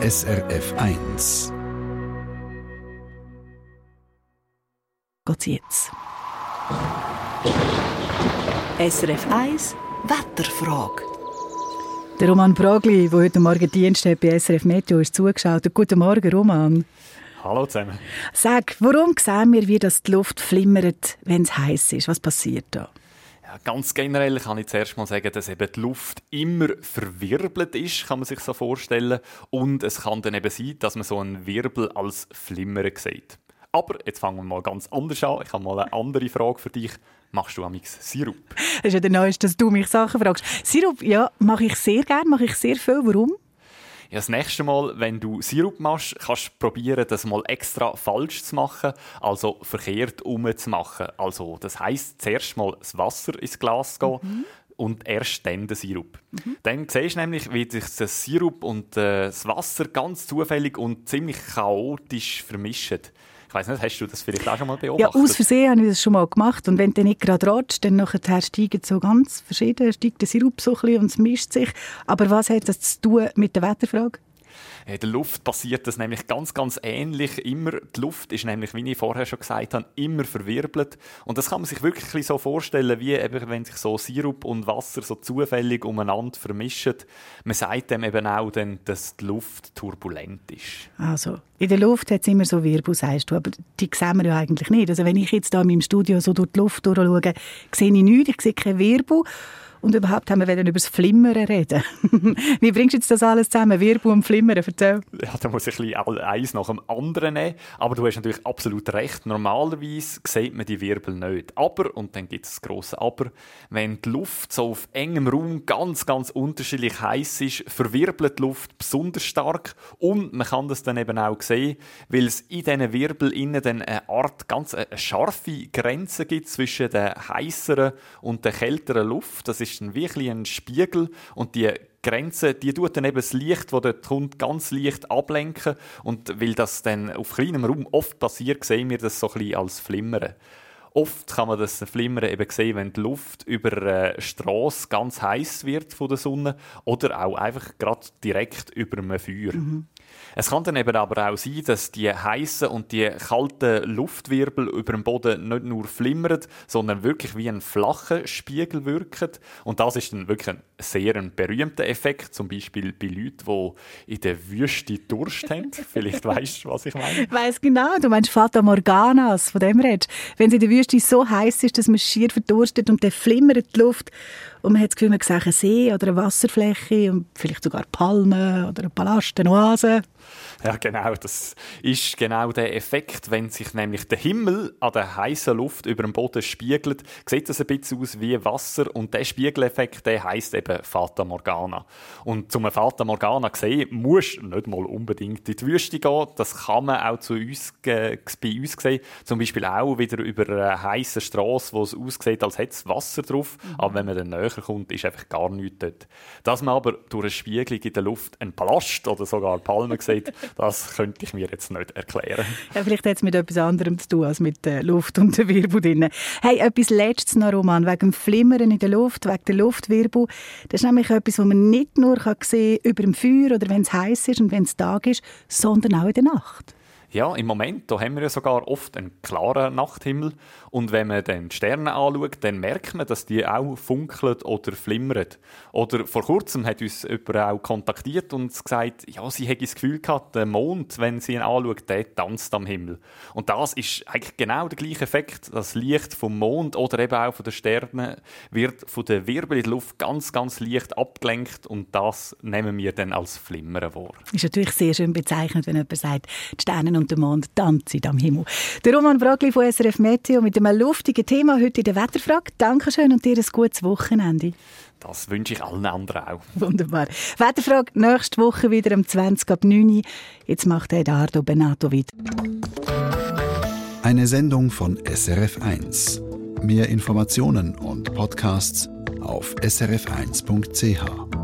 SRF 1. Geht's jetzt? SRF 1 Wetterfrage. Der Roman Bragli, der heute Morgen Dienst hat bei SRF Meteo, ist zugeschaut. Guten Morgen, Roman. Hallo zusammen. Sag, warum sehen wir, wie das die Luft flimmert, wenn es heiß ist? Was passiert da? Ja, ganz generell kann ich zuerst mal sagen, dass eben die Luft immer verwirbelt ist, kann man sich so vorstellen. Und es kann dann eben sein, dass man so einen Wirbel als Flimmern sieht. Aber jetzt fangen wir mal ganz anders an. Ich habe mal eine andere Frage für dich. Machst du amix Sirup? Das ist ja der Neueste, dass du mich Sachen fragst. Sirup, ja, mache ich sehr gerne, mache ich sehr viel. Warum? Ja, das nächste Mal, wenn du Sirup machst, kannst du probieren, das mal extra falsch zu machen, also verkehrt umzumachen. Also, das heisst, zuerst mal das Wasser ins Glas gehen mhm. und erst dann den Sirup. Mhm. Dann siehst du nämlich, wie sich das Sirup und äh, das Wasser ganz zufällig und ziemlich chaotisch vermischen. Ich weiß nicht, hast du das vielleicht auch schon mal beobachtet? Ja, aus Versehen habe ich das schon mal gemacht. Und wenn du nicht gerade ratschst, dann nachher steigt so ganz verschieden, steigt der Sirup so ein bisschen und es mischt sich. Aber was hat das zu tun mit der Wetterfrage? In der Luft passiert das nämlich ganz, ganz ähnlich. Immer, die Luft ist nämlich, wie ich vorher schon gesagt habe, immer verwirbelt. Und das kann man sich wirklich so vorstellen, wie eben, wenn sich so Sirup und Wasser so zufällig umeinander vermischen. Man sagt dem eben auch, dann, dass die Luft turbulent ist. Also, in der Luft hat es immer so Wirbel, sagst du, aber die sehen wir ja eigentlich nicht. Also wenn ich jetzt hier in meinem Studio so durch die Luft schaue, sehe ich nichts, ich sehe keinen Wirbel. Und überhaupt haben wir über das Flimmern reden. Wie bringst du jetzt das alles zusammen? Wirbel und Flimmern, erzähl. Ja, da muss ich ein bisschen eins nach dem anderen nehmen. Aber du hast natürlich absolut recht. Normalerweise sieht man die Wirbel nicht. Aber, und dann gibt es das grosse Aber, wenn die Luft so auf engem Raum ganz, ganz unterschiedlich heiß ist, verwirbelt die Luft besonders stark. Und man kann das dann eben auch sehen, weil es in diesen Wirbel innen eine Art ganz eine scharfe Grenze gibt zwischen der heißeren und der kälteren Luft. Das ist ist dann wirklich ein Spiegel und die Grenze, die tut dann eben das Licht, das dort kommt, ganz leicht ablenken und weil das dann auf kleinem Raum oft passiert, sehen wir das so ein bisschen als Flimmern. Oft kann man das Flimmern eben sehen, wenn die Luft über eine Strasse ganz heiß wird von der Sonne oder auch einfach gerade direkt über einem Feuer. Mhm. Es kann dann eben aber auch sein, dass die heißen und die kalten Luftwirbel über dem Boden nicht nur flimmern, sondern wirklich wie ein flacher Spiegel wirken. Und das ist dann wirklich ein sehr ein berühmter Effekt, zum Beispiel bei Leuten, die in der Wüste Durst haben. Vielleicht weißt du, was ich meine. Ich weiss genau, du meinst Fata Morganas, von dem redest. Wenn es in der Wüste so heiß ist, dass man schier verdurstet und dann flimmert die Luft und man hat das Gefühl, man sieht einen See oder eine Wasserfläche und vielleicht sogar Palmen oder einen Palast, eine Oase. Ja, genau. Das ist genau der Effekt. Wenn sich nämlich der Himmel an der heißen Luft über dem Boden spiegelt, sieht das ein bisschen aus wie Wasser. Und der Spiegeleffekt, der heisst eben Fata Morgana. Und zum Fata Morgana sehen, musst nicht mal unbedingt in die Wüste gehen. Das kann man auch zu uns, äh, bei uns sehen. Zum Beispiel auch wieder über eine heiße Straße, wo es aussieht, als hätte es Wasser drauf. Mhm. Aber wenn man dann näher kommt, ist einfach gar nichts dort. Dass man aber durch eine Spiegelung in der Luft einen Palast oder sogar Palmen sieht, das könnte ich mir jetzt nicht erklären. Ja, vielleicht hat es mit etwas anderem zu tun als mit der Luft und der Wirbel drin. Hey, etwas Letztes noch, Roman, wegen dem Flimmern in der Luft, wegen der Luftwirbel. Das ist nämlich etwas, was man nicht nur sehen kann über dem Feuer oder wenn es heiß ist und wenn es Tag ist, sondern auch in der Nacht. Ja, im Moment da haben wir ja sogar oft einen klaren Nachthimmel. Und wenn man dann die Sterne anschaut, dann merkt man, dass die auch funkeln oder flimmern. Oder vor kurzem hat uns jemand auch kontaktiert und gesagt, ja, sie hätte das Gefühl gehabt, der Mond, wenn sie ihn anschaut, der tanzt am Himmel. Und das ist eigentlich genau der gleiche Effekt. Das Licht vom Mond oder eben auch von den Sternen wird von der Wirbel in der Luft ganz, ganz leicht abgelenkt und das nehmen wir dann als Flimmern wahr. Ist natürlich sehr schön bezeichnet, wenn jemand sagt, die Sterne und der Mond tanzen am Himmel. Der Roman Bragli von SRF Meteo mit einem luftigen Thema heute in der Wetterfrage. Dankeschön und dir ein gutes Wochenende. Das wünsche ich allen anderen auch. Wunderbar. Wetterfrage nächste Woche wieder um 20 ab 9 Uhr. Jetzt macht Edardo Benato wieder. Eine Sendung von SRF1. Mehr Informationen und Podcasts auf srf1.ch.